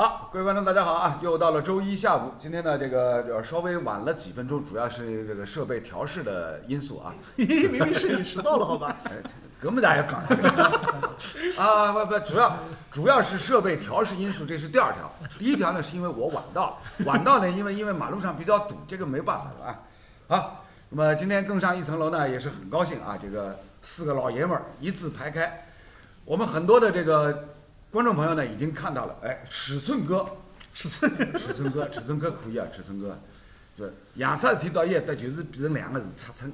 好，各位观众，大家好啊！又到了周一下午，今天呢，这个呃稍微晚了几分钟，主要是这个设备调试的因素啊。明明是你迟到了，好吧？哎，搿么大家讲啊，不不，主要主要是设备调试因素，这是第二条。第一条呢，是因为我晚到了，晚到呢，因为因为马路上比较堵，这个没办法了啊。好，那么今天更上一层楼呢，也是很高兴啊，这个四个老爷们儿一字排开，我们很多的这个观众朋友呢已经看到了，哎，尺寸哥，尺寸，尺寸哥，尺寸哥可以啊，尺寸哥，就杨啥事体到一搭就是变成两个字尺寸，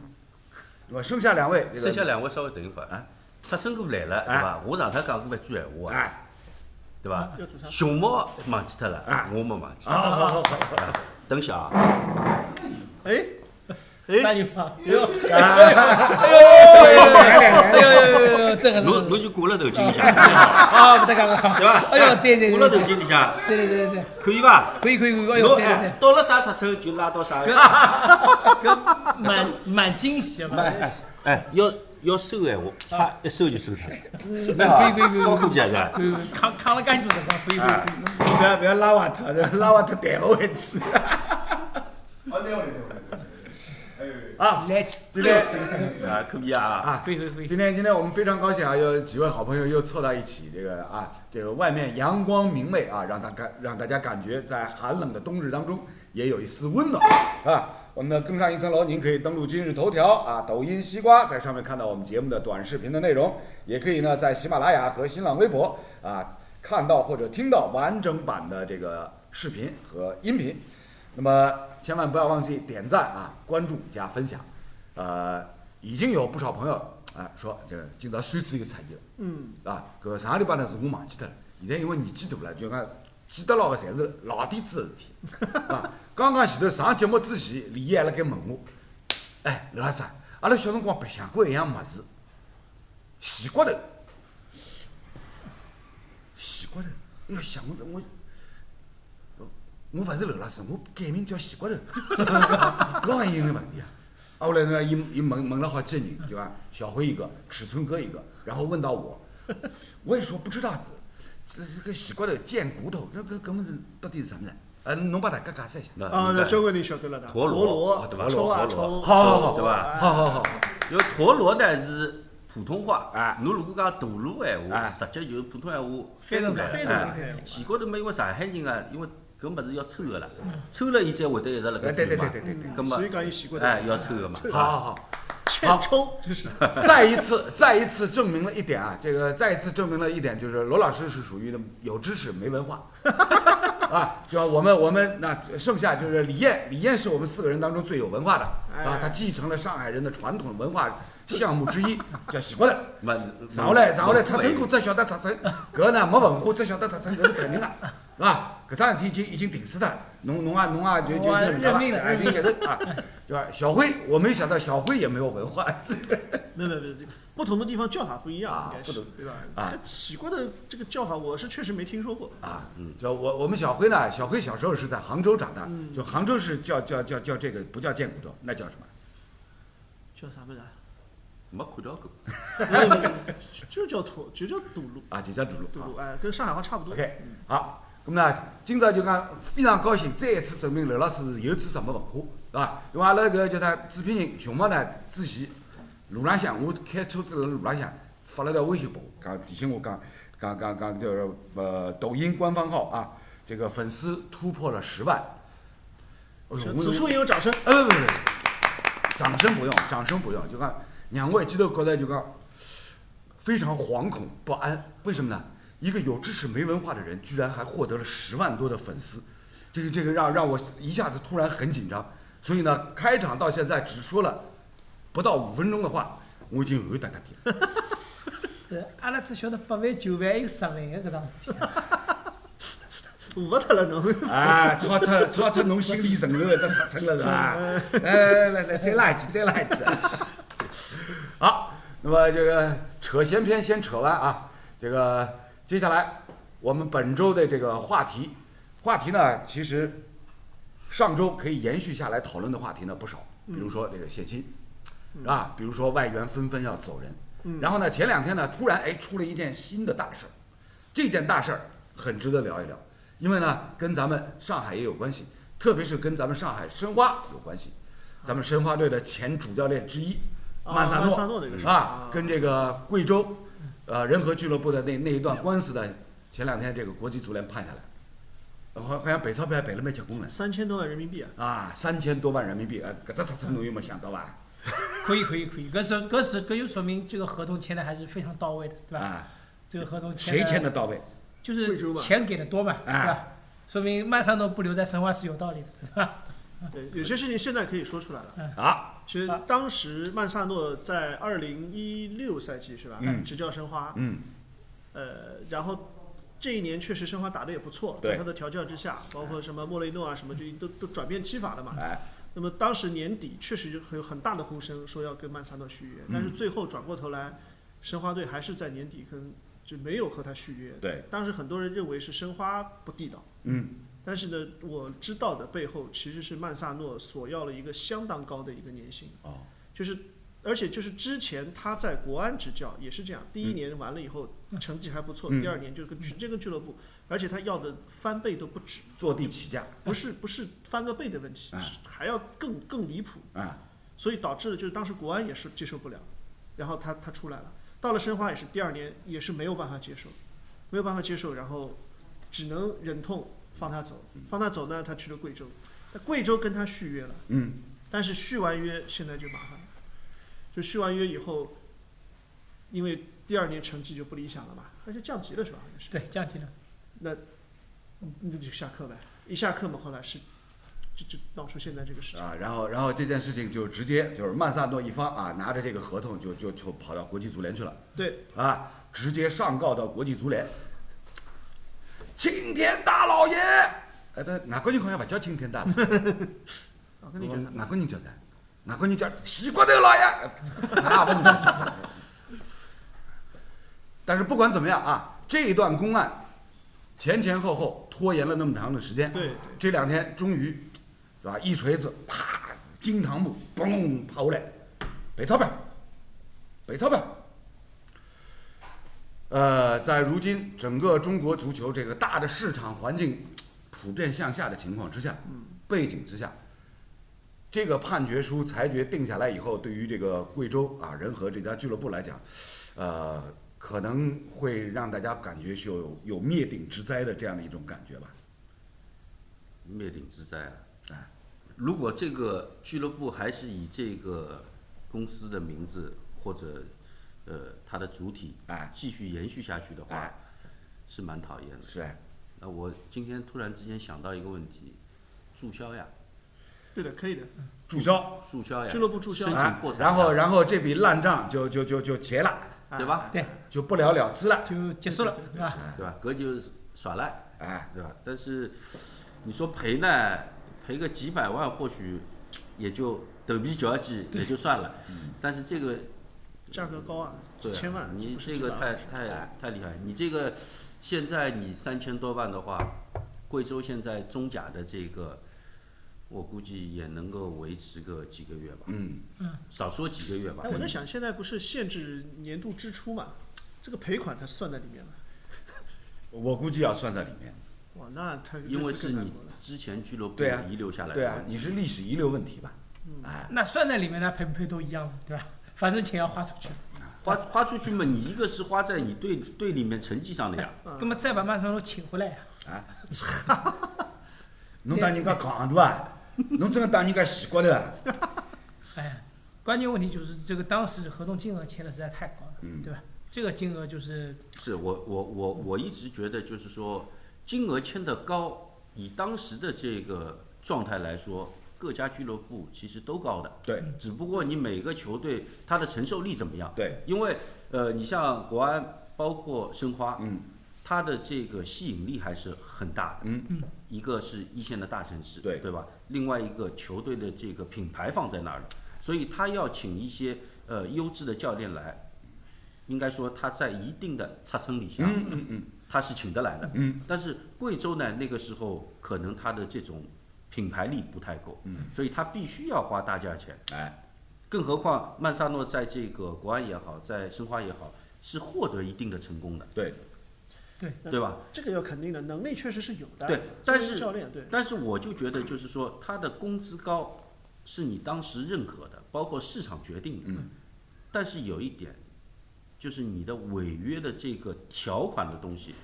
对吧？剩下两位，剩下两位稍微等一会儿。啊。尺寸哥来了，对伐？我上趟讲过一句闲话。啊，哎，对伐要做啥？熊猫忘记脱了哎，我没忘记。好好好好好。等下啊，哎，三哎，句话，哎呦，哎呦哎呦呦呦呦，这个是侬侬就挂了头巾里向，啊，不得讲了，对伐？哎呦，对对挂了头对对，巾里向，对对对对，可以伐？可以可以可以，哎呦，侬对对哎，到了啥尺寸就拉到啥。对，搿蛮蛮惊喜的嘛，哎哎，要要收闲话，啪一收就收脱了，可蛮好以可以可以，高科技啊是吧？可以扛扛了介多辰光，可以可以可以。不要不要拉瓦特，拉瓦特带我回去。啊，来，今天啊，可以啊。啊，可以可以可以，今天今天我们非常高兴啊，有几位好朋友又凑到一起，这个啊，这个外面阳光明媚啊，让大感让大家感觉在寒冷的冬日当中也有一丝温暖啊。我们的更上一层楼，您可以登录今日头条啊、抖音、西瓜，在上面看到我们节目的短视频的内容，也可以呢在喜马拉雅和新浪微博啊看到或者听到完整版的这个视频和音频。那么千万不要忘记点赞啊、关注加分享。呃，已经有不少朋友啊说这个今朝孙子又出现了嗯，啊。搿个上个礼拜呢是我忘记脱了，现在因为年纪大了，就讲记得牢个侪是老底子的事体 啊。刚刚前头上节目之前，李毅还辣盖问我，哎，刘老师啊，阿拉小辰光白相过一样物事，西瓜头。西瓜头，哎呀，想我我。我勿是刘老师，我改名叫西瓜头，搿还有眼问题啊！啊，后来呢，伊伊问问了好几个人，对伐小辉一个，尺寸哥一个，然后问到我，我也说不知道，这这个西瓜头贱骨头，那搿搿么是到底是啥物事？呃，侬帮大家解释一下。那啊，那交关人晓得了的，陀螺。陀螺抽啊陀螺。抽，好好好对伐好好好，因为陀螺呢是普通话，哎侬如果讲大陆闲哎话，直接就是普通闲话翻成过来。哎，前高头嘛，因为上海人啊，因为搿物事要抽个啦，抽了伊才会得一直辣哎对对盖转嘛。对对对对，搿么所以讲伊习惯哎要抽个嘛。好好好。好抽，再一次，再一次证明了一点啊，这个再一次证明了一点，就是罗老师是属于有知识没文化，啊，就我们我们那剩下就是李艳，李艳是我们四个人当中最有文化的，啊，她继承了上海人的传统文化项目之一，叫西瓜头。嘛，然后来，然后来，出城过只晓得出城，搿呢没文化只晓得出城，搿是肯定的，是吧？搿桩事体已经已经定死脱了，侬侬啊侬啊就就就认命了哎，就接受啊，对吧？小辉，我没想到小辉也没有文化，没有没有没有，不同的地方叫法不一样，啊应该是不同对吧？啊这个奇怪的这个叫法，我是确实没听说过。啊，就我我们小辉呢，小辉小时候是在杭州长大，嗯就杭州是叫叫叫叫这个不叫贱骨头，那叫什么？叫啥么子啊？没看到过。就叫土，就叫堵路，啊，就叫堵路。堵路，哎，跟上海话差不多。OK，好，那么呢，今朝就讲非常高兴，再一次证明刘老师是有知识没文化，是吧？因为阿拉搿叫他制片人熊猫呢，之前路浪向我开车子辣路浪向发了条微信拨我，讲提醒我讲讲讲讲叫呃抖音官方号啊，这个粉丝突破了十万。此处也有掌声。呃，不不不，掌声不用，掌声不用，就讲让我一记头觉得就讲非常惶恐不安，为什么呢？一个有知识没文化的人，居然还获得了十万多的粉丝，这个这个让让我一下子突然很紧张。所以呢，开场到现在只说了不到五分钟的话，我已经后哒哒点了。是 阿拉只晓得八万、九万还有十万的搿桩事体。糊脱了侬。啊，超出超出侬心理承受的这尺寸了是吧？来来来来，再拉一记，再拉一记。好，那么这个扯闲篇先扯完啊，这个接下来我们本周的这个话题，话题呢，其实上周可以延续下来讨论的话题呢不少，比如说这个谢金，啊，比如说外援纷纷要走人，嗯。然后呢，前两天呢，突然哎出了一件新的大事儿，这件大事儿很值得聊一聊。因为呢，跟咱们上海也有关系，特别是跟咱们上海申花有关系。咱们申花队的前主教练之一啊曼萨诺啊，跟这个贵州呃仁和俱乐部的那那一段官司的，前两天这个国际足联判下来，呃好好像北钞票还赔了没结棍了三千多万人民币啊！啊，三千多万人民币，呃，搿只程度有没有想到 吧？可以可以可以，搿是搿是搿就说明这个合同签的还是非常到位的，对吧？啊，这个合同谁签的的到位？就是钱给的多嘛，对哎吧？说明曼萨诺不留在申花是有道理的，对吧？对，有些事情现在可以说出来了。啊，其实当时曼萨诺在二零一六赛季是吧？嗯。执教申花，嗯，呃，然后这一年确实申花打得也不错，在他的调教之下，包括什么莫雷诺啊什么，就都都转变踢法了嘛。哎，那么当时年底确实有很大的呼声说要跟曼萨诺续约，但是嗯最后转过头来，申花队还是在年底跟就没有和他续约。对，当时很多人认为是申花不地道，嗯，但是呢，我知道的背后其实是曼萨诺索要了一个相当高的一个年薪，哦，就是。而且就是之前他在国安执教也是这样，第一年完了以后成绩还不错，嗯。第二年就跟直接跟俱乐部，而且他要的翻倍都不止，坐地起价，不是不是翻个倍的问题，哎是还要更更离谱。啊，所以导致了就是当时国安也是接受不了，然后他他出来了，到了申花也是第二年也是没有办法接受，没有办法接受，然后只能忍痛放他走，放他走呢，他去了贵州，那贵州跟他续约了，嗯，但是续完约现在就麻烦了，就续完约以后，因为第二年成绩就不理想了嘛，而且降级了是吧？好像是，对，降级了。那那就下课呗，一下课嘛，后来是就就闹出现在这个事情。啊，然后然后这件事情就直接就是曼萨诺一方啊，拿着这个合同就就就跑到国际足联去了。对，啊，直接上告到国际足联。青天大老爷，哎，不，外国人好像不叫青天大？老爷，外国人叫啥？外国人叫？西瓜头老爷，那不能叫。但是不管怎么样啊，这一段公案前前后后拖延了那么长的时间，这两天终于是吧？一锤子，啪，惊堂木嘣抛过来，赔钞票，赔钞票。呃，在如今整个中国足球这个大的市场环境普遍向下的情况之下，背景之下，这个判决书裁决定下来以后，对于这个贵州啊仁和这家俱乐部来讲，呃，可能会让大家感觉是有有灭顶之灾的这样的一种感觉吧。灭顶之灾啊！哎，如果这个俱乐部还是以这个公司的名字或者呃它的主体啊继续延续下去的话，哎。是蛮讨厌的。是。哎，那我今天突然之间想到一个问题，注销呀，对的，可以的。注销，注销呀，俱乐部注销。申哎请破产，然后然后这笔烂账就就就就结了，对吧？对，就不了了之了。就结束了，对吧？对吧？哥就是耍赖，哎，对吧？但是你说赔呢，赔个几百万，或许也就头皮嚼几也就算了，但是这个价格高啊，千万，你这个太太太厉害，你这个现在你三千多万的话，贵州现在中甲的这个，我估计也能够维持个几个月吧，嗯嗯，少说几个月吧哎，。我在想，现在不是限制年度支出嘛？这个赔款它算在里面了。我估计要算在里面。哇，那他因为是你之前俱乐部遗留下来的对啊，你是历史遗留问题吧？哎，那算在里面，那赔不赔都一样，对吧？反正钱要花出去，花花出去嘛，你一个是花在你队队里面成绩上的呀，那么再把曼萨诺请回来呀。啊 侬当人家戆对伐？侬真的当人家死过头啊？哎，关键问题就是这个当时合同金额签的实在太高了，嗯对吧？这个金额就是是我我我我一直觉得就是说金额签的高，以当时的这个状态来说，各家俱乐部其实都高的，对。只不过你每个球队它的承受力怎么样？对，因为呃，你像国安，包括申花，嗯，它的这个吸引力还是很大的。嗯。嗯，一个是一线的大城市，对。对吧？另外一个球队的这个品牌放在那儿了，所以他要请一些呃优质的教练来，应该说他在一定的差层底下，嗯嗯嗯。他是请得来的。嗯，但是贵州呢，那个时候可能他的这种品牌力不太够，嗯，所以他必须要花大价钱。哎，更何况曼萨诺在这个国安也好，在申花也好，是获得一定的成功的。对，对对吧？这个要肯定的，能力确实是有的。对但是教练对，但是我就觉得，就是说他的工资高是你当时认可的，包括市场决定的。嗯但是有一点，就是你的违约的这个条款的东西，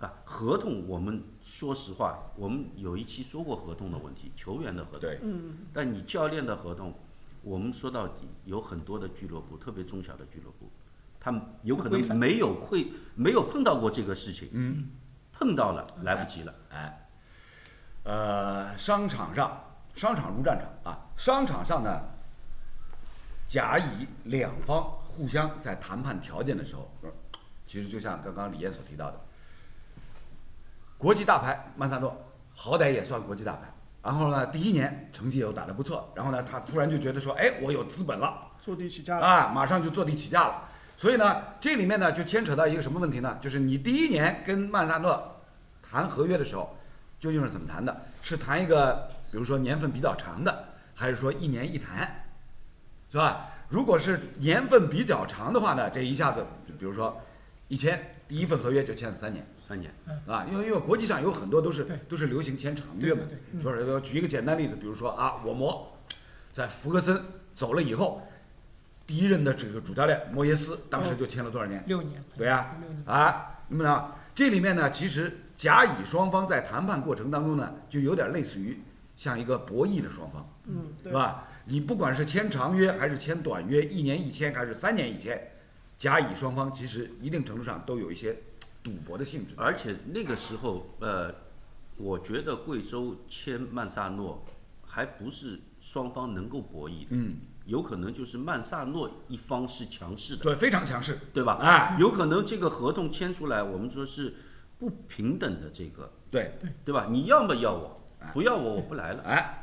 啊，合同我们说实话，我们有一期说过合同的问题，球员的合同。对，嗯，但你教练的合同，我们说到底有很多的俱乐部，特别中小的俱乐部，他们有可能没有会没有碰到过这个事情，嗯，碰到了来不及了。哎，呃，商场上，商场如战场啊，商场上呢，甲乙两方互相在谈判条件的时候，呃其实就像刚刚李燕所提到的，国际大牌曼萨诺，好歹也算国际大牌。然后呢，第一年成绩又打得不错，然后呢，他突然就觉得说，哎，我有资本了，坐地起价了。啊，马上就坐地起价了。所以呢，这里面呢就牵扯到一个什么问题呢？就是你第一年跟曼萨诺谈合约的时候，究竟是怎么谈的？是谈一个比如说年份比较长的，还是说一年一谈，是吧？如果是年份比较长的话呢，这一下子，比如说一签第一份合约就签了三年。三年，啊，因为因为国际上有很多都是都是流行签长约嘛，就是说举一个简单例子，比如说啊，我摩在福格森走了以后，第一任的这个主教练莫耶斯当时就签了多少年？六年，对呀、六年，啊，那么呢，这里面呢，其实甲乙双方在谈判过程当中呢，就有点类似于像一个博弈的双方，嗯，对是。吧？你不管是签长约还是签短约，一年一签还是三年一签，甲乙双方其实一定程度上都有一些赌博的性质。而且那个时候，呃，我觉得贵州签曼萨诺还不是双方能够博弈的，嗯，有可能就是曼萨诺一方是强势的，对，非常强势。对吧？哎，有可能这个合同签出来，我们说是不平等的这个，对，对吧？你要么要我哎，不要我我不来了，哎，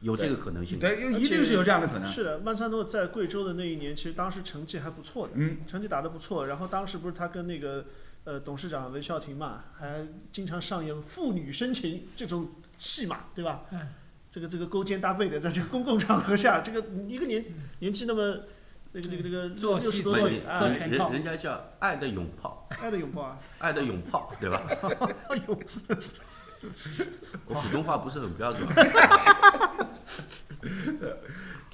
有这个可能性。对，因为一定是有这样的可能。是的，曼萨诺在贵州的那一年，其实当时成绩还不错的，嗯，成绩打得不错。然后当时不是他跟那个呃董事长文孝庭嘛，还经常上演父女深情这种戏码，对吧？嗯这个这个勾肩搭背的，在这个公共场合下，这个一个年年纪那么那个那个那个做六十戏做多岁啊做，全套人人家叫爱的拥抱，爱的拥抱啊，爱的拥抱，对吧？我普通话不是很标准，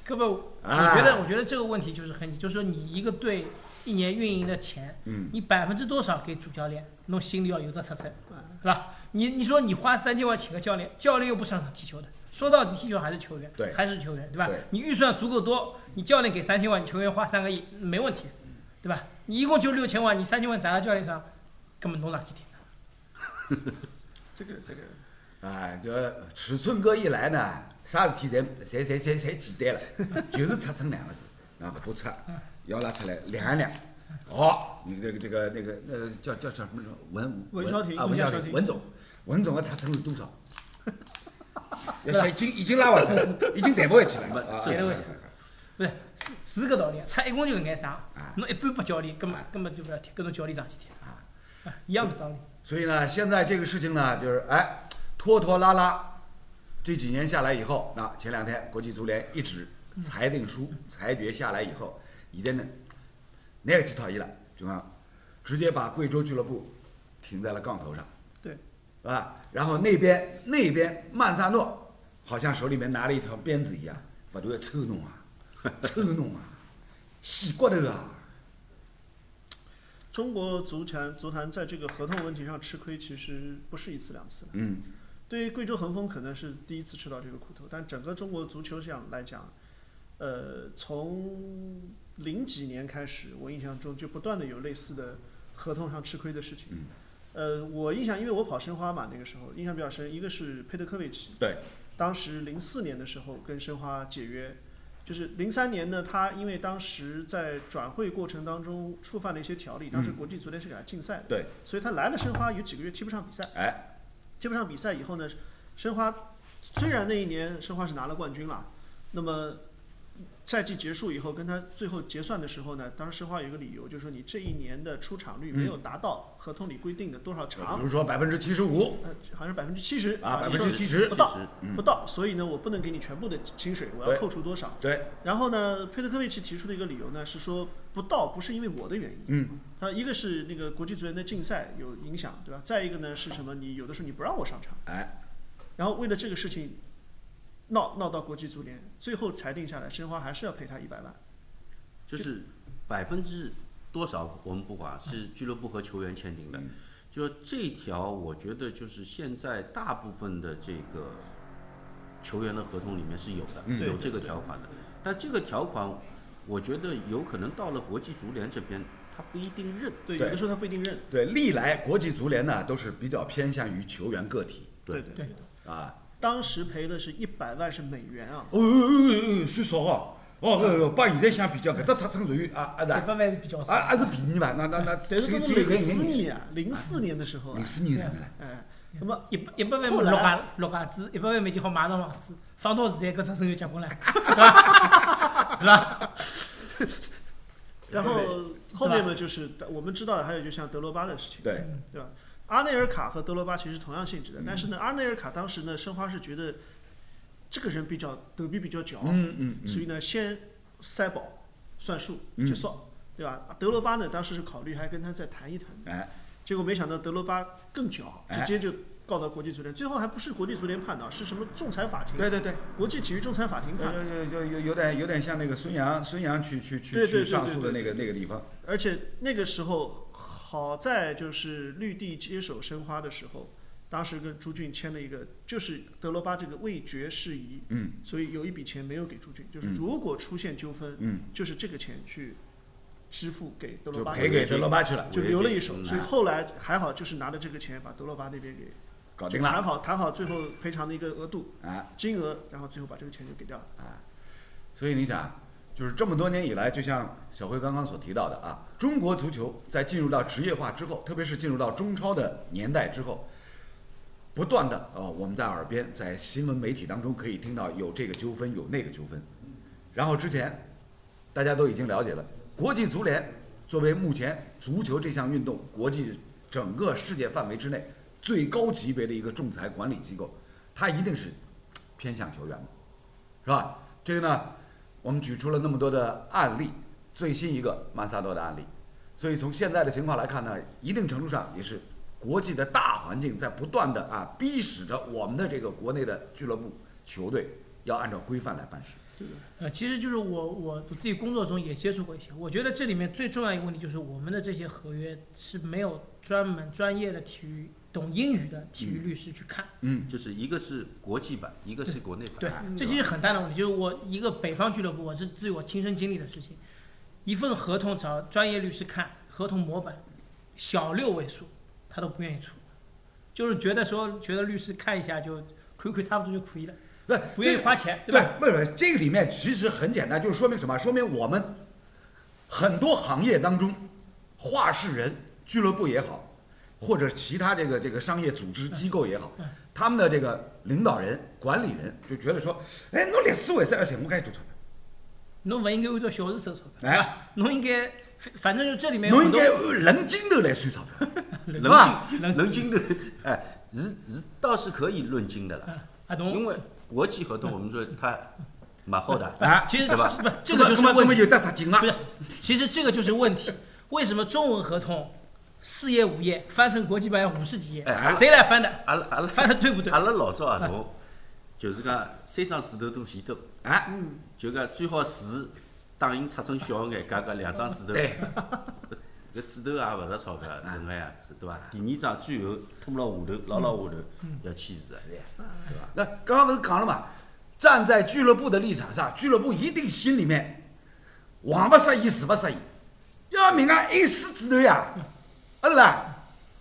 根本我啊觉得，我觉得这个问题就是很，就是说你一个队一年运营的钱，嗯，你百分之多少给主教练，弄心里要有这尺寸，是吧？你你说你花三千万请个教练，教练又不上场踢球的，说到底踢球还是球员，对还是球员，对吧对？你预算足够多，你教练给三千万，你球员花三个亿，没问题，对吧？你一共就六千万，你三千万砸到教练上，根本弄哪几天？这个这个。哎，这尺寸哥一来呢，啥事体侪侪侪侪侪简单了，就是尺寸两个字，啊，搿把尺要拉出来量一量。哦，你这个这个那个呃叫叫叫什么文文孝庭啊，文文总，文总的尺寸是多少？已经已经拉完了，已经抬不回去了。啊是啊啊。不是是是搿道理，差一共就搿眼啥？啊，侬一半拨教练，根本根本就不要踢，跟侬教练上去踢，啊，一样的道理。所以呢，现在这个事情呢，就是哎，拖拖拉拉，这几年下来以后，那前两天国际足联一纸裁定书裁决下来以后，现在呢，那个就讨厌了？就讲直接把贵州俱乐部停在了杠头上，对，是吧？然后那边那边曼萨诺好像手里面拿了一条鞭子一样，不断地抽弄啊，抽弄啊，洗骨头啊，中国足坛足坛在这个合同问题上吃亏，其实不是一次两次了。嗯，对于贵州恒丰可能是第一次吃到这个苦头，但整个中国足球上来讲，呃，从零几年开始，我印象中就不断的有类似的合同上吃亏的事情。嗯呃，我印象，因为我跑申花嘛，那个时候印象比较深，一个是佩德科维奇，对，当时零四年的时候跟申花解约，就是零三年呢，他因为当时在转会过程当中触犯了一些条例，当时嗯。国际足联是给他禁赛的，对，所以他来了申花有几个月踢不上比赛，哎，踢不上比赛以后呢，申花虽然那一年申花是拿了冠军了，那么赛季结束以后，跟他最后结算的时候呢，当时申花有一个理由，就是说你这一年的出场率没有达到合同里规定的多少场比，如说百分之七十五呃，好像是百分之七十啊，百分之七十不，到不到，所以呢，我不能给你全部的薪水，我要扣除多少？对，然后呢，佩特科维奇提出的一个理由呢是说不到不是因为我的原因，嗯，他一个是那个国际足联的竞赛有影响，对吧？再一个呢是什么？你有的时候你不让我上场，哎，然后为了这个事情闹闹到国际足联，最后裁定下来，申花还是要赔他一百万。就是百分之多少我们不管，是俱乐部和球员签订的。嗯就这条，我觉得就是现在大部分的这个球员的合同里面是有的，嗯有这个条款的。但这个条款，我觉得有可能到了国际足联这边，他不一定认。对，对有的时候他不一定认。对，历来国际足联呢都是比较偏向于球员个体对对对，啊。当时赔的是一百万是美元啊，哦哦哦哦，算少哦。哦，呃，帮现在相比较，搿只尺寸属于啊啊一，百万是比较少。啊还是便宜吧？那那那，但是都是零四年啊，零四年的时候零，四年的呢。哎，那么一百一百万后来六家六家子，一百万美金好买幢房子，放到现在搿只生意结棍了，是吧？是吧？然后后面嘛就是我们知道的，还有就像德罗巴的事情，对，对吧？阿内尔卡和德罗巴其实同样性质的，但是呢，阿内尔卡当时呢，申花是觉得这个人比较德比比较狡，嗯嗯嗯，所以呢，先塞保算数嗯结束，对吧？德罗巴呢，当时是考虑还跟他再谈一谈，哎，结果没想到德罗巴更狡，哎直接就告到国际足联，最后还不是国际足联判的，是什么仲裁法庭？对对对，国际体育仲裁法庭判的。有有有有有点有点像那个孙杨孙杨去去去去上诉的那个那个地方。而且那个时候好在就是绿地接手申花的时候，当时跟朱俊签了一个，就是德罗巴这个未决事宜，嗯。所以有一笔钱没有给朱俊，就是嗯。如果出现纠纷，嗯，就是这个钱去支付给德罗就巴，赔给德罗巴去了，就留了一手，嗯。所以后来还好，就是拿着这个钱把德罗巴那边给搞定了。谈好谈好，最后赔偿的一个额度啊。金额，然后最后把这个钱就给掉了。啊，所以你想，就是这么多年以来，就像小辉刚刚所提到的啊，中国足球在进入到职业化之后，特别是进入到中超的年代之后，不断的呃，我们在耳边，在新闻媒体当中可以听到有这个纠纷，有那个纠纷。然后之前大家都已经了解了，国际足联作为目前足球这项运动国际整个世界范围之内最高级别的一个仲裁管理机构，它一定是偏向球员的，是吧？这个呢，我们举出了那么多的案例，最新一个曼萨多的案例，所以从现在的情况来看呢，一定程度上也是国际的大环境在不断的啊逼使着我们的这个国内的俱乐部球队要按照规范来办事。呃，其实就是我我自己工作中也接触过一些，我觉得这里面最重要一个问题就是我们的这些合约是没有专门专业的体育懂英语的体育律师去看。嗯，就是一个是国际版，一个是国内版。对哎，这其实很大的问题，就是我一个北方俱乐部，我是自我亲身经历的事情，一份合同找专业律师看，合同模板小六位数，他都不愿意出，就是觉得说觉得律师看一下就亏亏差不多就可以了，对，不愿意花钱，对吧？，不是不是，这个里面其实很简单，就是说明什么？说明我们很多行业当中，话事人、俱乐部也好，或者其他这个这个商业组织机构也好，他们的这个领导人、管理人就觉得说，哎，侬历史为啥要寻我该多钞票？侬不应该按照小时收钞票，哎？侬应该，反正就这里面侬应该按人均头来算钞票，论是吧？斤论斤的，哎，是是倒是可以论斤的了？因为国际合同我们说它蛮厚的，啊，其实不这个就是问题，不？是，其实这个就是问题。为什么中文合同四页五页翻成国际版要五十几页哎？谁来翻的？阿拉阿拉翻的对不对阿？拉老早合同就是讲三张纸头都前头，哎，就讲最好字打印尺寸小眼，加个两张纸头，对，搿纸头也勿值钞票，搿能样子，对伐？第二张最后拖牢下头，牢牢下头要签字的。是呀，对伐？那刚刚勿是讲了嘛，站在俱乐部的立场上，俱乐部一定心里面王不适意，事不适意，要命啊一四纸头呀，啊对啦？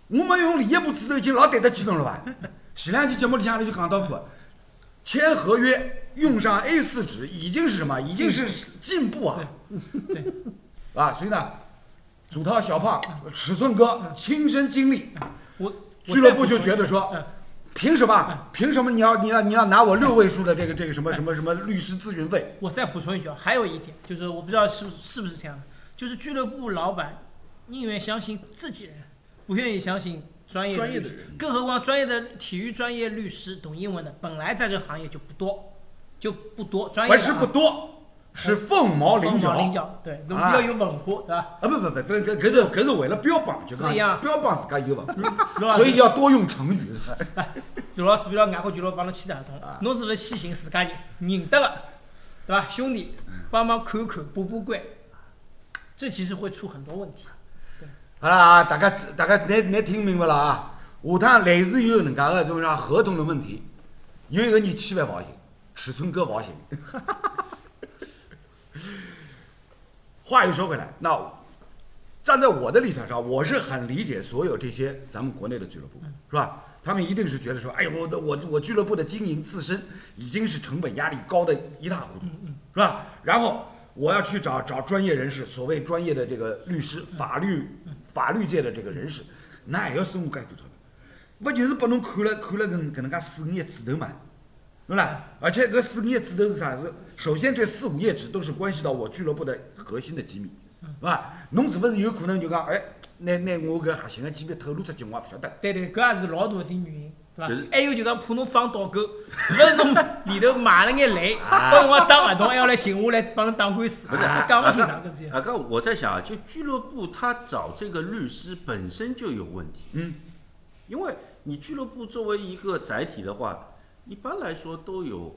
我们用理业部指头已经老对得起侬了吧？前两期节目里向你就讲到过，签合约用上 A 四纸已经是什么？已经是进步啊！对，啊，所以呢，主涛小胖、尺寸哥亲身经历，我俱乐部就觉得说嗯，凭什么？凭什么你要你要你要拿我六位数的这个这个什么什么什么律师咨询费？我再补充一句啊，还有一点就是我不知道是是不是这样的，就是俱乐部老板宁愿相信自己人，不愿意相信专业的人更何况专业的体育专业律师懂英文的，本来在这个行业就不多，就不多，专业不是不多，是凤毛麟角。凤毛麟角，对，侬啊要有文化，对吧？啊不不不，搿搿搿是搿是为了标榜，就讲是呀标榜自家有文化，所以要多用成语。罗老师，比如外国俱乐部帮侬签合同，侬是不是先寻自家人认得的，对吧？兄弟，帮忙看看，把把关，这其实会出很多问题。好了啊，大家大家你你听明白了啊？下趟类似有能介个种啥合同的问题，有一个人千万勿好寻，尺寸哥勿好寻。话又说回来，那站在我的立场上，我是很理解所有这些咱们国内的俱乐部，是吧？他们一定是觉得说，哎呦，我的我我俱乐部的经营自身已经是成本压力高的一塌糊涂，是吧？然后我要去找找专业人士，所谓专业的这个律师、法律法律界的这个人士，那还要收我该多少的？不就是把侬看了看了搿搿能介四五页纸头嘛，对啦？而且搿四五页纸头是啥？子首先这四五页纸都是关系到我俱乐部的核心的机密，是吧？侬是勿是有可能就讲，哎，拿拿我搿核心的机密透露出去，我也勿晓得。对对，搿也是老大的点原因，还有就讲怕侬放倒钩，是勿是？侬里头买了眼雷，到辰光打合同还要来寻我来帮侬打官司，不是讲勿清爽搿事体。啊，刚我在想啊，就俱乐部他找这个律师本身就有问题。嗯，因为你俱乐部作为一个载体的话，一般来说都有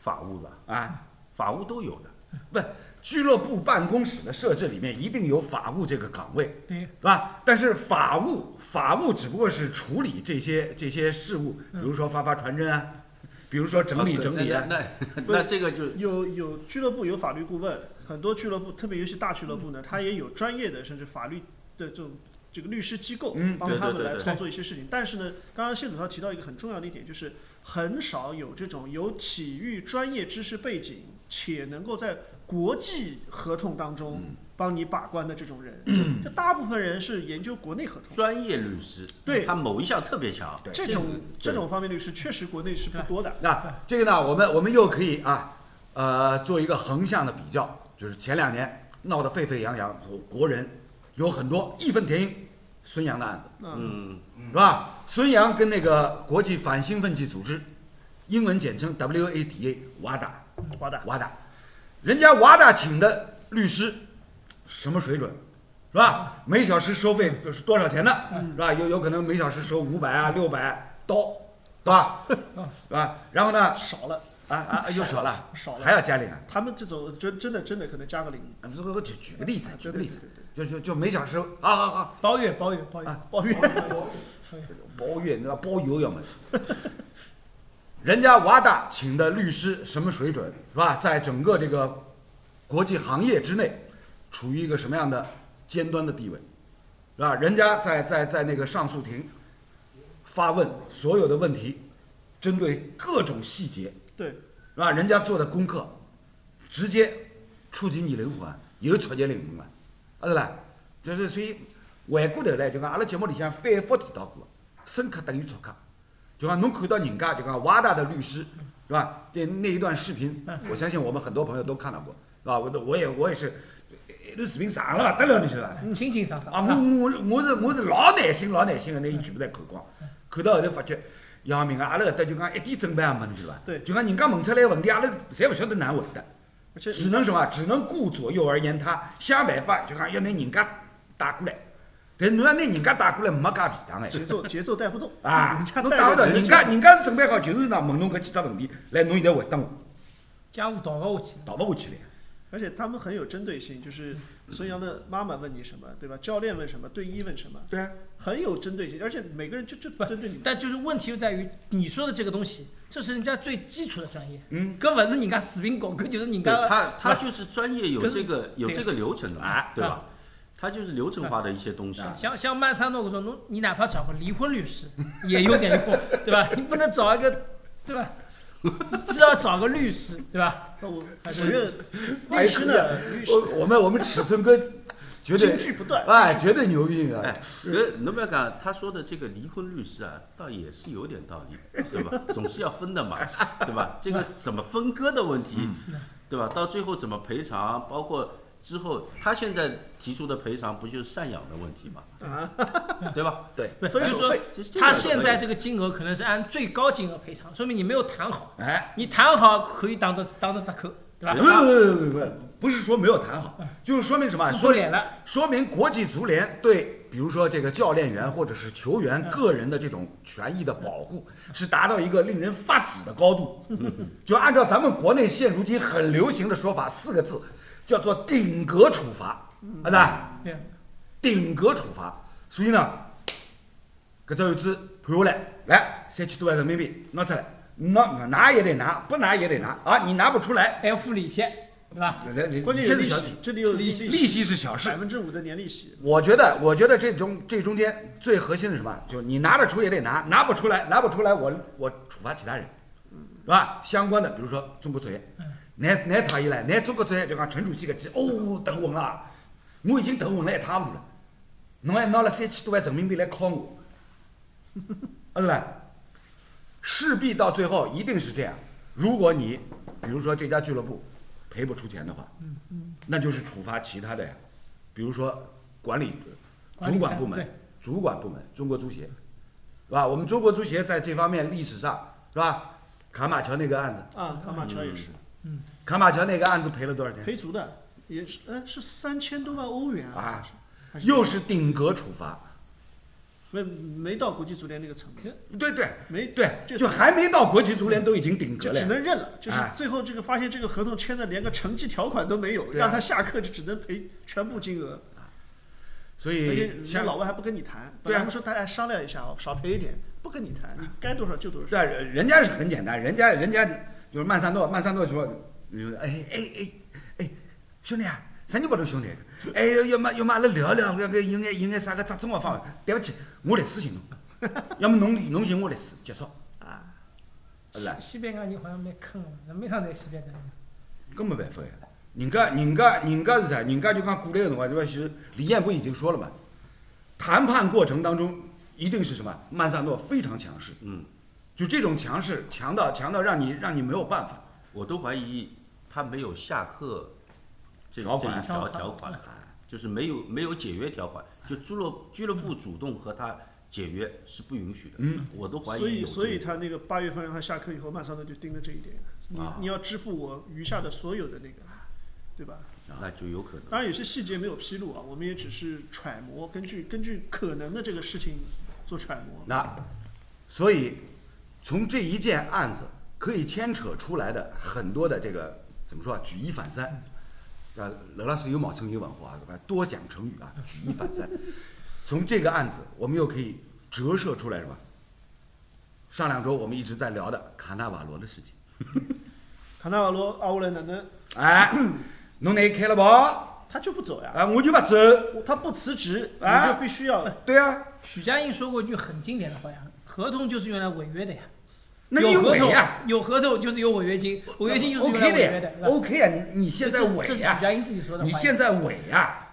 法务吧，啊，法务都有的。不，俱乐部办公室的设置里面一定有法务这个岗位，对，对吧？但是法务法务只不过是处理这些这些事务，比如说发发传真啊，比如说整理啊整理啊。那 那那这个就有有俱乐部有法律顾问，很多俱乐部，特别尤其大俱乐部呢，它也有专业的甚至法律的这种这个律师机构嗯帮他们来操作一些事情。但是呢，刚刚谢总他提到一个很重要的一点，就是很少有这种有体育专业知识背景且能够在国际合同当中嗯帮你把关的这种人。就大部分人是研究国内合同。专业律师，对他某一项特别强。对这种这种方面律师确实国内是不多的。那这个呢，我们我们又可以啊，呃，做一个横向的比较，就是前两年闹得沸沸扬扬，国人有很多义愤填膺，孙杨的案子。嗯，嗯，是吧？孙杨跟那个国际反兴奋剂组织，英文简称 WADA，瓦达，华大瓦达，人家瓦达请的律师，什么水准，是吧？每小时收费是多少钱呢？是吧？有有可能每小时收五百啊、六百刀，对吧？是吧？然后呢，少了，啊啊，又少了，少了还要加零啊？他们这种真真的真的可能加个零。举举个例子，举个例子，就就就每小时，好好好，包月包月包月啊，包月。包月那包邮要么，人家瓦达请的律师什么水准是吧？在整个这个国际行业之内，处于一个什么样的尖端的地位，是吧？人家在在在那个上诉庭发问所有的问题，针对各种细节，对，是吧？人家做的功课，直接触及你灵魂，有触及灵魂了，啊对啦，就是所以回过头来就讲，阿拉节目里向反复提到过，深刻等于触客，就讲侬看到人家就讲瓦达的律师，是吧？那那一段视频，我相信我们很多朋友都看到过，是吧？我都我也我也是，一段视频长了不得了，你晓得吧？嗯，清清爽爽啊，我我我是我是老耐心老耐心的，拿伊全部侪看光，看到后头发觉，杨明啊，阿拉搿搭就讲一点准备也没，你晓得伐？对就讲人家问出来问题，阿拉侪勿晓得哪能回答，只能什么？只能顾左右而言他，想办法就讲要拿人家带过来。但侬要拿人家带过来，没介便当哎。节奏 节奏带不动啊人，家侬带勿动，人家人家是准备好就是呢问侬搿几只问题，来侬现在回答我，家务倒勿下去。倒勿下去了。而且他们很有针对性，就是孙杨的妈妈问你什么，对吧？教练问什么，队医问什么，对啊，很有针对性，而且每个人就就针对你。但就是问题就在于你说的这个东西，这是人家最基础的专业，嗯，搿勿是人家死拼搞，搿就是人对家他他就是专业有这个有这个流程的对吧？他就是流程化的一些东西。像像曼萨诺克说，侬你哪怕找个离婚律师也有点用，对吧？你不能找一个，对吧？至少找个律师，对吧？那我还是我觉律师呢，律师我我们我们尺寸哥绝金对句不断。哎，绝对牛逼啊！哎，搿侬不要讲，他说的这个离婚律师啊，倒也是有点道理，对吧？总是要分的嘛，对吧？这个怎么分割的问题，对吧？到最后怎么赔偿，包括之后他现在提出的赔偿，不就是赡养的问题嘛，对吧？对，不是，就是说他现在这个金额可能是按最高金额赔偿，说明你没有谈好。哎，你谈好可以当着当着折扣，对吧？不不不不不，是说没有谈好，就是说明什么？撕说脸了，说明国际足联对，比如说这个教练员或者是球员个人的这种权益的保护，是达到一个令人发指的高度。就按照咱们国内现如今很流行的说法，四个字，叫做顶格处罚，啊对，对，顶格处罚。所以呢，搿只案子判下来，来三千多万人民币拿出来，拿拿也得拿，不拿也得拿啊！你拿不出来，还要付利息，对吧？关键有利息这里有利息，利息是小事百，分之五的年利息。我觉得，我觉得这中这中间最核心的是什么？就你拿得出也得拿，拿不出来，拿不出来我我处罚其他人，是吧？相关的，比如说中国足协，南南他一来，南中国足协就讲陈主席搿记，哦，头昏了，我已经头昏了一塌糊涂了，侬还拿了三千多万人民币来敲我，啊是吧？势必到最后一定是这样。如果你比如说这家俱乐部赔不出钱的话，那就是处罚其他的呀，比如说管理主管部门、主管部门，中国足协，是吧？我们中国足协在这方面历史上是吧？卡马乔那个案子，啊，卡马乔也是卡马乔那个案子赔了多少钱？赔足的，也是，呃，是三千多万欧元啊。又是顶格处罚，没没到国际足联那个层面，对对没对，这就还没到国际足联都已经顶格就只。能认了，就是哎最后这个发现这个合同签的连个成绩条款都没有，让他下课就只能赔全部金额，所以人家像老外还不跟你谈，对啊。本来他们说大家商量一下哦，少赔一点，不跟你谈，你该多少就多少。对人家是很简单，人家人家就是曼萨诺，曼萨诺说，哎 哎哎哎，兄弟啊，啥人不都兄弟？哎，要么要么阿拉聊聊，那个有眼有眼啥个折中个方法？对不起，我律师寻侬，要么侬侬寻我律师，结束啊，是啦，西西班牙人好像蛮坑的，那每趟在西班牙。搿没办法呀。人家人家人家是啥？人家就讲过来个辰光，对吧？其实李艳不已经说了嘛，谈判过程当中一定是什么？曼萨诺非常强势，嗯，就这种强势，强到强到让你让你没有办法。我都怀疑他没有下课这这条款一条条条款，就是没有没有解约条款，就俱乐俱乐部主动和他解约是不允许的。嗯，我都怀疑所以，所以他那个八月份让他下课以后，曼萨诺就盯着这一点，你啊你要支付我余下的所有的那个，对吧？那就有可能。当然有些细节没有披露啊，我们也只是揣摩，根据根据可能的这个事情做揣摩。那，所以从这一件案子可以牵扯出来的很多的这个怎么说啊？举一反三，啊，刘老师有冒成语文化？多讲成语啊，举一反三。从这个案子，我们又可以折射出来什么？上两周我们一直在聊的卡纳瓦罗的事情，卡纳瓦罗阿乌莱哪能哎，侬那开了跑，他就不走呀？啊，我就不走，他不辞职，你啊就必须要对啊，许家印说过一句很经典的话呀：“合同就是用来违约的呀，那你有合同违呀、有合同就是有违约金，违约金就是违约的，OK 啊、你你现在违呀、这是许家印自己说的话呀。你现在违呀、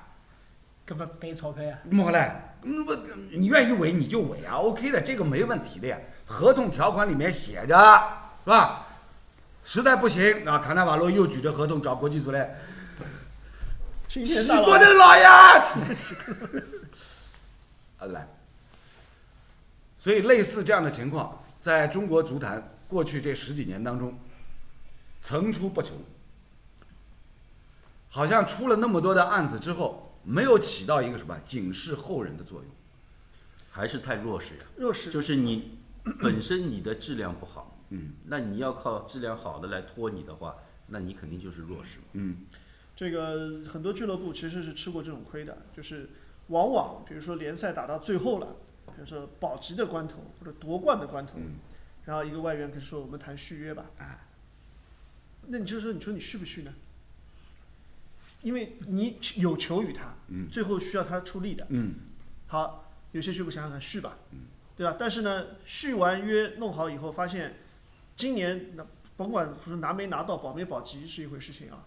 根本背钞票呀。怎么回来？你愿意违你就违啊，OK 的，这个没问题的呀。合同条款里面写着，是吧？实在不行啊，卡纳瓦罗又举着合同找国际足联，青洗的老呀！啊来，所以类似这样的情况，在中国足坛过去这十几年当中，层出不穷。好像出了那么多的案子之后，没有起到一个什么警示后人的作用。还是太弱势呀。弱势，就是你 本身你的质量不好，嗯，那你要靠质量好的来拖你的话，那你肯定就是弱势。嗯这个很多俱乐部其实是吃过这种亏的，就是往往比如说联赛打到最后了，比如说保级的关头或者夺冠的关头，嗯。然后一个外援跟说我们谈续约吧，啊。那你就说你说你续不续呢？因为你有求于他，嗯。最后需要他出力的。嗯。好，有些俱乐部想想看续吧，对吧？但是呢，续完约弄好以后，发现今年那甭管说拿没拿到保没保级是一回事情啊，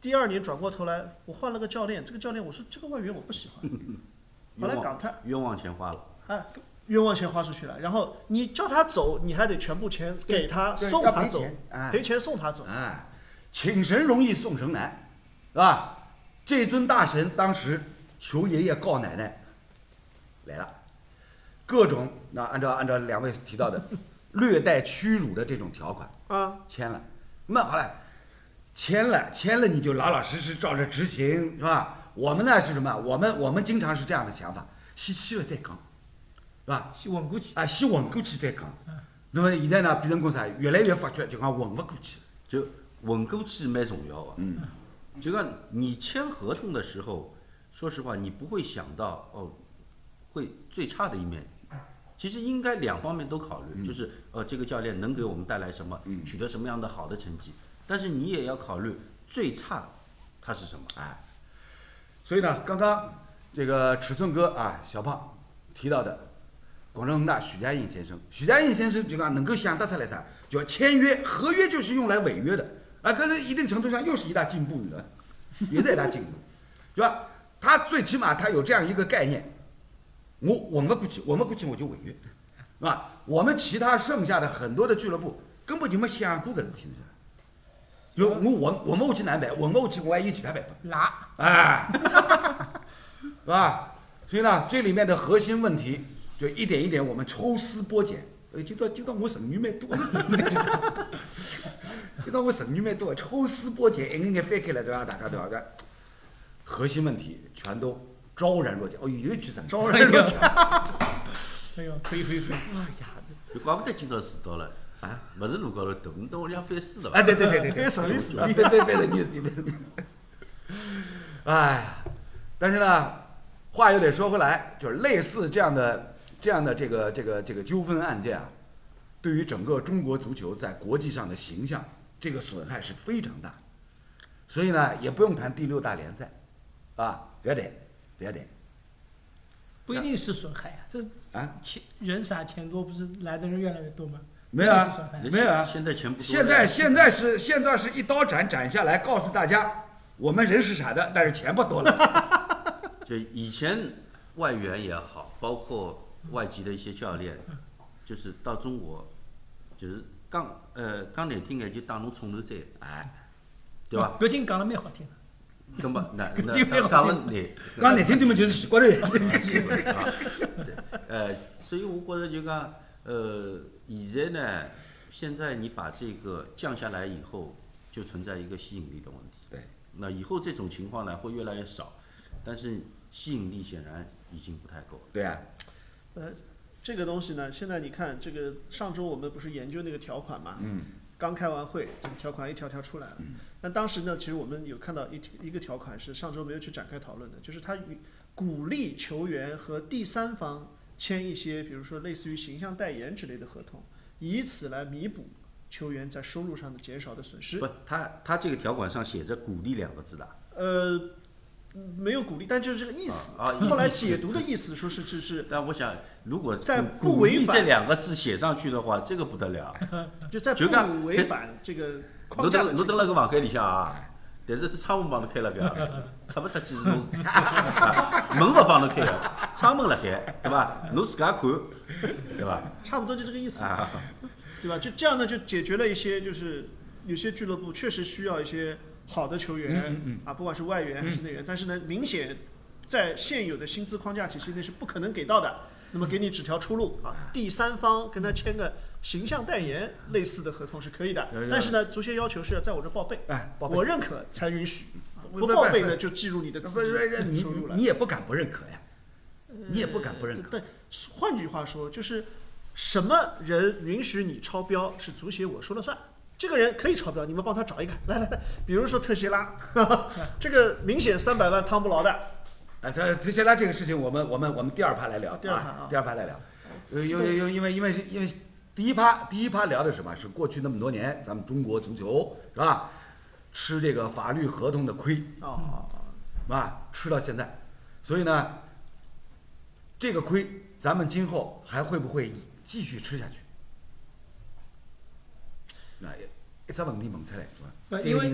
第二年转过头来，我换了个教练，这个教练我说这个外援我不喜欢，后来冤枉港泰冤枉钱花了。哎，冤枉钱花出去了，然后你叫他走，你还得全部钱给他，送他走赔钱送他走。哎，请神容易送神难，是吧？这尊大神当时求爷爷告奶奶来了，各种那按照按照两位提到的 略带屈辱的这种条款啊，签了，那好了，签了签了你就老老实实照着执行，是吧？我们呢是什么？我们我们经常是这样的想法，先签了再讲，是吧？先稳过去。啊，先混过去再讲。那么现在呢，变成讲啥？越来越发觉就讲混不过去了。就稳过去蛮重要的。嗯，就讲你签合同的时候，说实话，你不会想到哦，会最差的一面。其实应该两方面都考虑，就是呃，这个教练能给我们带来什么，取得什么样的好的成绩，但是你也要考虑最差它是什么。哎，所以呢，刚刚这个尺寸哥啊，小胖提到的广州恒大许家印先生，许家印先生就讲能够想得出来啥，叫签约，合约就是用来违约的啊，可是一定程度上又是一大进步，你知道吧？也是一大进步，对吧？他最起码他有这样一个概念，我我们过去，我们过去我就违约，是吧？我们其他剩下的很多的俱乐部根本就没想过搿事体，你知道吧？就我混混不下去难办，混不下去我还有其他办法。拿哎，是吧？所以呢，这里面的核心问题就一点一点我们抽丝剥茧。呃，今朝今朝我成语蛮多，今朝我成语蛮多，抽丝剥茧，一眼眼翻开来，对吧？大家对吧？搿核心问题全都昭然若揭。哦，有一句成语，昭然若揭。哎呦，可以可以可以。哎呀，就怪不得今朝迟到了啊！勿是路高头堵，你到屋里向翻书的哎，对对对对对，翻手里死翻翻翻的你你们，哎，但是呢，话又得说回来，就是类似这样的这样的这个这个这个纠纷案件啊，对于整个中国足球在国际上的形象，这个损害是非常大。所以呢，也不用谈第六大联赛，啊，不要点，不要点。不一定是损害啊，这啊，钱人傻钱多，不是来的人越来越多吗？没有啊没有啊现在钱不多。现在现在是现在是一刀斩斩下来，告诉大家，我们人是傻的，但是钱不多了。就以前外援也好，包括外籍的一些教练，就是到中国，就是刚呃刚难听眼就当侬冲头再，哎，对吧？北京讲了蛮好听的。根本那 那这个讲了难，讲难听点嘛，就是习惯了。啊，对呃，所以我觉着就讲，呃，现在呢，现在你把这个降下来以后，就存在一个吸引力的问题。对。那以后这种情况呢会越来越少，但是吸引力显然已经不太够了。对啊，呃，这个东西呢，现在你看，这个上周我们不是研究那个条款嘛？嗯。刚开完会，这个条款一条条出来了。那当时呢，其实我们有看到一一个条款是上周没有去展开讨论的，就是他与鼓励球员和第三方签一些，比如说类似于形象代言之类的合同，以此来弥补球员在收入上的减少的损失不。，他他这个条款上写着“鼓励”两个字的。呃，没有鼓励，但就是这个意思。啊啊后来解读的意思说是是是，但我想，如果在鼓不违反鼓励这两个字写上去的话，这个不得了。就在不违反这个框侬架的情况蹲侬蹲辣个房间里向啊，但是这窗户帮侬开了个，出不出去是侬自己，啊门勿帮侬开个，窗门辣海，对伐？侬自家看，对伐？差不多就这个意思。啊，对吧？就这样呢，就解决了一些，就是有些俱乐部确实需要一些好的球员、啊，不管是外援还是内援，但是呢，明显在现有的薪资框架体系内是不可能给到的。那么给你指条出路啊，第三方跟他签个形象代言类似的合同是可以的但是呢，足协要求是要在我这报备，哎，报备我认可才允许，不不报备呢就计入你的不资是你金收入了你。也不敢不认可呀，你也不敢不认可。对，换句话说，就是什么人允许你超标，是足协我说了算。这个人可以超标，你们帮他找一个。来来来，比如说特谢拉，这个明显三百万趟不牢的，哎，特特谢拉这个事情，我们我们我们第二趴来聊，第二趴啊第二趴来聊。呃，因为因为因为因为是因为第一趴第一趴聊的什么？是过去那么多年咱们中国足球是吧，吃这个法律合同的亏，哦，是吧？吃到现在，所以呢，这个亏咱们今后还会不会继续吃下去？那一只问题问出来，是吧？不，因为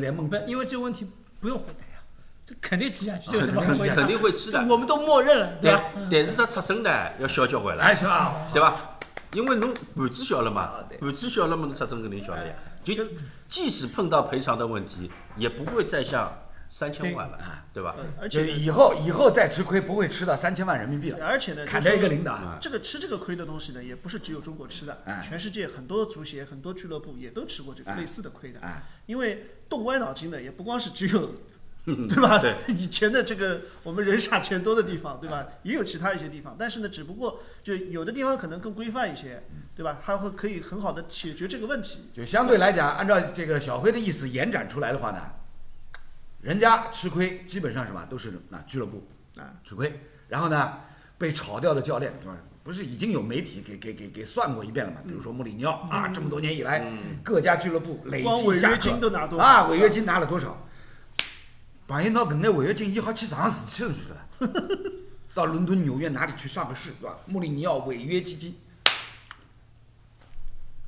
因为这个问题不用回答呀，这肯定吃下去，这有什么好回答？肯定会吃的我们都默认了，对吧？但但是这出生呢要小交关了，哎，是吧？对吧？因为侬盘子小了嘛盘子小了嘛，侬出生肯定小了呀。就即使碰到赔偿的问题，也不会再像三千万了，对吧？而就且以后以后再吃亏不会吃到三千万人民币了，而且呢，砍掉一个零的啊。这个吃这个亏的东西呢，也不是只有中国吃的哎，全世界很多足协、很多俱乐部也都吃过这个哎类似的亏的。哎，因为动歪脑筋的也不光是只有，对吧？对 以前的这个我们人傻钱多的地方，对吧？也有其他一些地方，但是呢，只不过就有的地方可能更规范一些，对吧？它会可以很好的解决这个问题。就相对来讲，按照这个小辉的意思延展出来的话呢，人家吃亏基本上什么都是那俱乐部啊吃亏，然后呢被炒掉的教练，对吧？不是已经有媒体给给给给算过一遍了吗？比如说穆里尼奥啊，这么多年以来，各家俱乐部累光违约计下课金都拿多少啊，违约金拿了多少？朋友，拿搿眼违约金，伊好去上市去了，晓得伐？到伦敦、纽约哪里去上个市，对吧？穆里尼奥违约基金，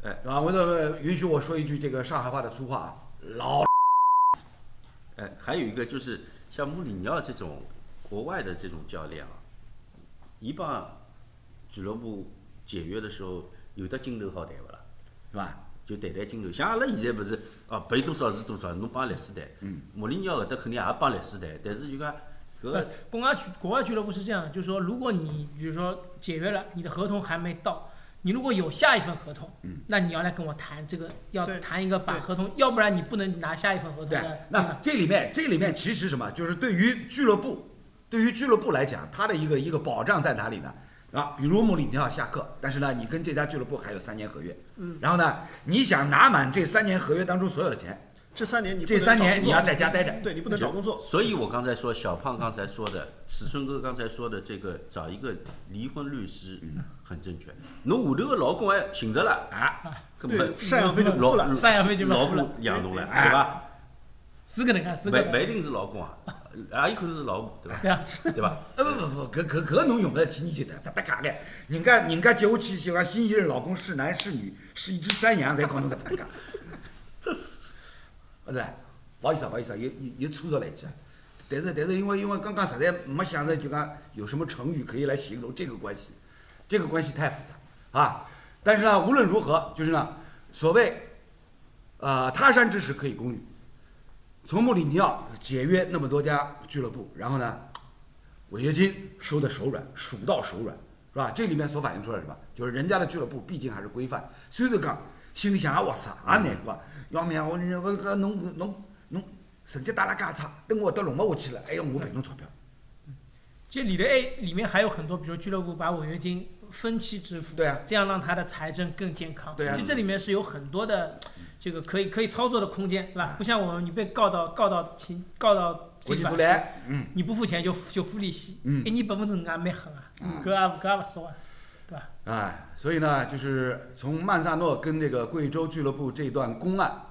哎啊？我这允许我说一句这个上海话的粗话啊，老 哎，还有一个就是像穆里尼奥这种国外的这种教练啊，一帮俱乐部解约的时候有的镜头好谈勿啦？是吧？就谈谈金头，像阿拉现在勿是哦赔多少是多少，侬帮律师谈。嗯。穆里尼奥搿搭肯定也帮律师谈，但是就讲搿个国外俱国外俱乐部是这样的，就是说，如果你比如说解约了，你的合同还没到，你如果有下一份合同，嗯那你要来跟我谈这个，要谈一个把合同，要不然你不能拿下一份合同对那？这里面这里面其实什么，就是对于俱乐部，对于俱乐部来讲，它的一个一个保障在哪里呢？啊，比如穆里尼奥下课，但是呢，你跟这家俱乐部还有三年合约，嗯，然后呢，你想拿满这三年合约当中所有的钱，这三年你这三年你要在家待着，对你不能找工作。所以我刚才说小胖刚才说的，史春哥刚才说的这个找一个离婚律师很正确。侬下头个老公还寻着了，啊，对根本赡养费就不付了。赡养费就不老付了。婆养侬了，哎。对吧？是个能干，是不个能干，不一定是老公啊，也有可能是老婆，对吧？对啊，对吧？呃不不不，搿搿搿侬用不着提你就得，不搭嘎的，人家人家接下去喜欢新一任老公是男是女，是一只山羊，侪搞侬搿搭嘎。不是，不好意思啊，不好意思啊，又又又粗糙了一句啊。但是但是因为因为刚刚实在没想着就讲有什么成语可以来形容这个关系，这个关系太复杂啊。但是呢，无论如何，就是呢，所谓，呃，他山之石可以攻玉。从穆里尼奥解约那么多家俱乐部，然后呢，违约金收的手软，数到手软，是吧？这里面所反映出来什么？就是人家的俱乐部毕竟还是规范。虽然讲心里想也哇塞，也难过，要命！我我我侬侬侬成绩打了介差，等我都弄不下去了，还要我赔侬钞票。其实里的 A 里面还有很多，比如俱乐部把违约金分期支付，对啊，这样让他的财政更健康。对啊其实这里面是有很多的这个可以可以操作的空间，对吧？不像我们你被告到告到情告到国际足法联，嗯，你不付钱就就付利息，嗯一年百分之五也蛮狠啊，搿也搿也勿少啊，对吧？哎，所以呢，就是从曼萨诺跟这个贵州俱乐部这段公案，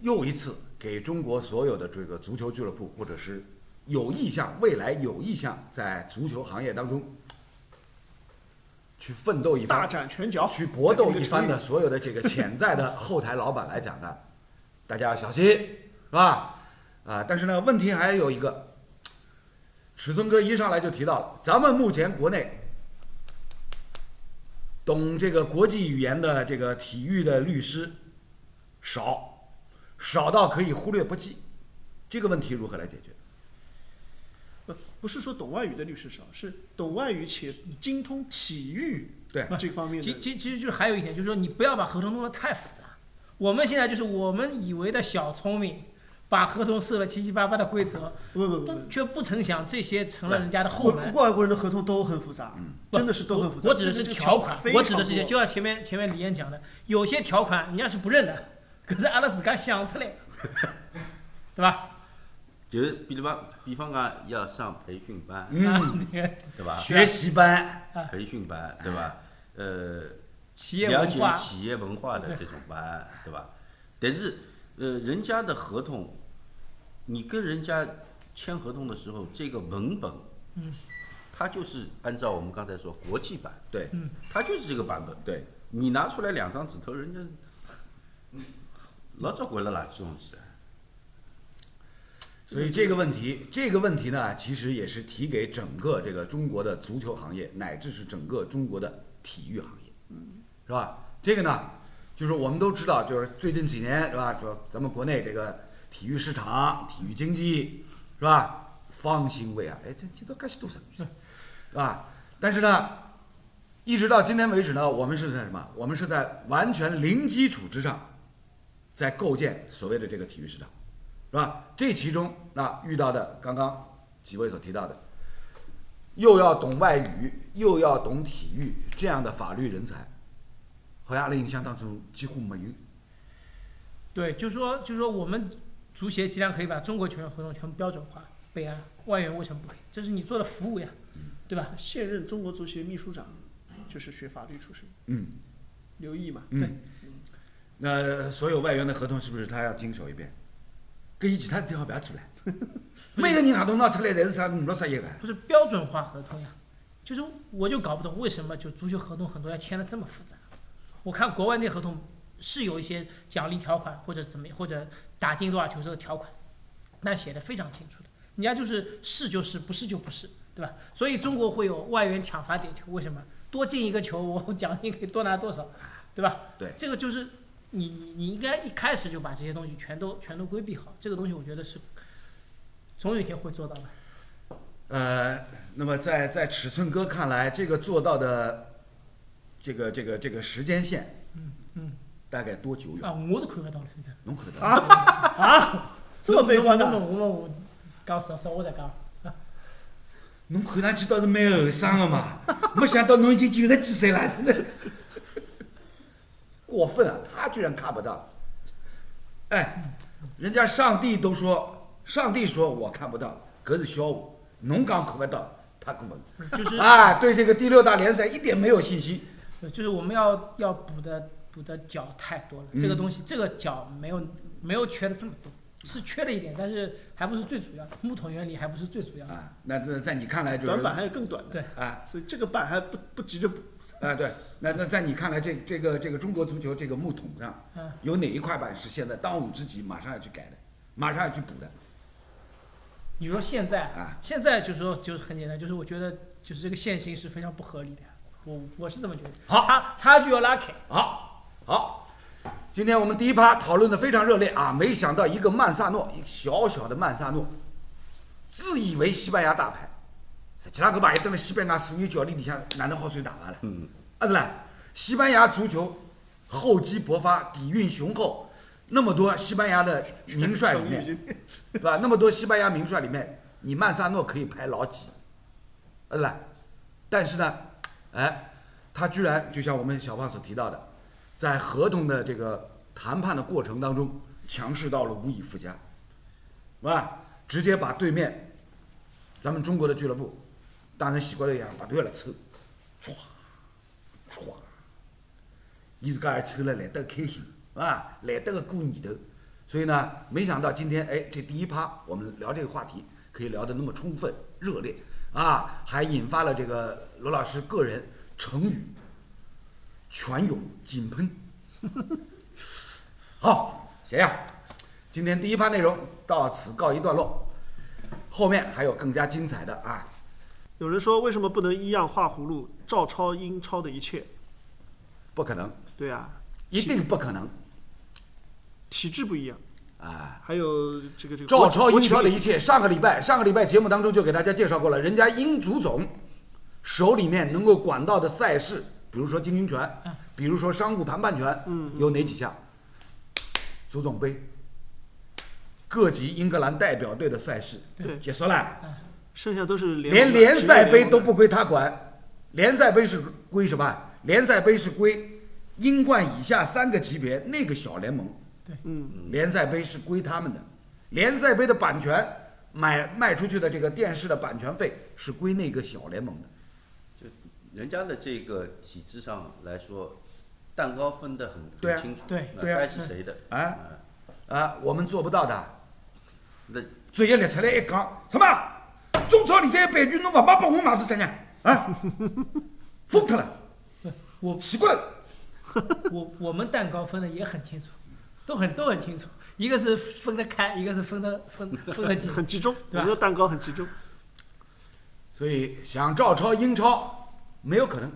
又一次给中国所有的这个足球俱乐部，或者是有意向未来有意向在足球行业当中去奋斗一大番、展拳脚，去搏斗一番的所有的这个潜在的后台老板来讲呢，大家要小心，是吧？啊，但是呢，问题还有一个，尺寸哥一上来就提到了，咱们目前国内懂这个国际语言的这个体育的律师少，少到可以忽略不计，这个问题如何来解决？不不是说懂外语的律师少，是懂外语且精通体育对这方面的。其其其实就是还有一点，就是说你不要把合同弄得太复杂。我们现在就是我们以为的小聪明，把合同设了七七八八的规则，不却不曾想这些成了人家的后外门。外国人的合同都很复杂，真的是都很复杂。我指的是条款，我指的是些，就像前面前面李岩讲的，有些条款人家是不认的，可是阿拉自家想出来，对吧？就是比如讲，比方讲要上培训班，对吧？学习班，培训班，对吧？呃，企业了解，企业文化的这种班，对吧？但是，呃，人家的合同，你跟人家签合同的时候，这个文本，嗯，它就是按照我们刚才说国际版，对它就是这个版本。对，你拿出来两张纸头，人家老早掼了垃圾桶去了。所以这个问题，这个问题呢，其实也是提给整个这个中国的足球行业，乃至是整个中国的体育行业，是吧？这个呢，就是我们都知道，就是最近几年，是吧？说咱们国内这个体育市场、体育经济，是吧？方兴未艾，哎，这这都该是多少，是吧？但是呢，一直到今天为止呢，我们是在什么？我们是在完全零基础之上，在构建所谓的这个体育市场。是吧？这其中那遇到的刚刚几位所提到的，又要懂外语，又要懂体育这样的法律人才，好像阿拉印象当中几乎没有。对，就说就说我们足协既然可以把中国球员合同全部标准化备案，外援为什么不可以？这是你做的服务呀，对吧？现任中国足协秘书长就是学法律出身，嗯刘毅嘛。嗯。那所有外援的合同是不是他要经手一遍？跟伊其他事体好不要做了。每个人合同拿出来侪是啥五六十亿个。不是标准化合同呀，就是我就搞不懂为什么就足球合同很多要签的这么复杂。我看国外那合同是有一些奖励条款或者怎么或者打进多少球这个条款，那写的非常清楚的，人家就是是就是不是就不是，对吧？所以中国会有外援抢罚点球，为什么？多进一个球，我奖金可以多拿多少，对吧？对，这个就是你你你应该一开始就把这些东西全都全都规避好，这个东西我觉得是总有一天会做到的。呃，那么在在尺寸哥看来，这个做到的这个这个这个时间线，嗯嗯，大概多久远？啊，我都看得到了，现在。侬看得到？啊，这么悲观的？我们我们我讲实实话在讲，侬看上去倒是蛮后生的嘛，没想到侬已经九十几岁了，真的过分啊！他居然看不到。哎，人家上帝都说，上帝说我看不到，搿是小五。侬讲看不到，他过分。就是啊，对这个第六大联赛一点没有信心。就是我们要要补的补的角太多了，嗯这个东西这个角没有没有缺的这么多，是缺了一点，但是还不是最主要，木桶原理还不是最主要的。啊，那这在你看来就是短板还有更短的。对啊所以这个板还不不急着补。啊对，那那在你看来这这个这个中国足球这个木桶上嗯，有哪一块板是现在当务之急，马上要去改的，马上要去补的？你说现在啊，现在就是说就是很简单，就是我觉得就是这个限薪是非常不合理的，我我是这么觉得。好差差距要拉开。好，好，今天我们第一趴讨论的非常热烈啊！没想到一个曼萨诺，一个小小的曼萨诺，自以为西班牙大牌，实际上搿牌登了西班牙所有教练里向哪能好算大牌了？嗯，啊是啦，西班牙足球厚积薄发，底蕴雄厚，那么多西班牙的名帅里面，对吧？那么多西班牙名帅里面，你曼萨诺可以排老几？啊是啦，但是呢，哎，他居然就像我们小胖所提到的，在合同的这个谈判的过程当中，强势到了无以复加，是吧？直接把对面咱们中国的俱乐部当成西瓜头一样不断的抽，歘歘，伊自家也抽了，来得开心，啊，来得个过年头。所以呢，没想到今天哎，这第一趴我们聊这个话题可以聊得那么充分热烈啊，还引发了这个罗老师个人成语泉涌井喷。好，谁呀，今天第一趴内容到此告一段落，后面还有更加精彩的啊。有人说为什么不能一样画葫芦，照抄英超的一切？不可能，对啊，一定不可能体制不一样，啊！还有这个这个照抄英超的一切。上个礼拜，上个礼拜节目当中就给大家介绍过了，人家英足总手里面能够管到的赛事，比如说经营权，比如说商务谈判权，嗯有哪几项？足总杯、各级英格兰代表队的赛事对结束了，剩下都是联连联赛杯都不归他管，联赛杯是归什么？联赛杯是归英冠以下三个级别那个小联盟。嗯，联赛杯是归他们的，联赛杯的版权买卖出去的这个电视的版权费是归那个小联盟的。就人家的这个体制上来说，蛋糕分得很很清楚，对那对啊该是谁的？啊嗯啊，我们做不到的。那嘴要列出来一讲，什么中超联赛的版权侬勿买拨我买是啥呢啊？疯脱了，我习惯了。我我们蛋糕分的也很清楚，都很都很清楚。一个是分得开，一个是分得分 分得紧。很集中，我对吧们的蛋糕很集中。所以想照抄英超没有可能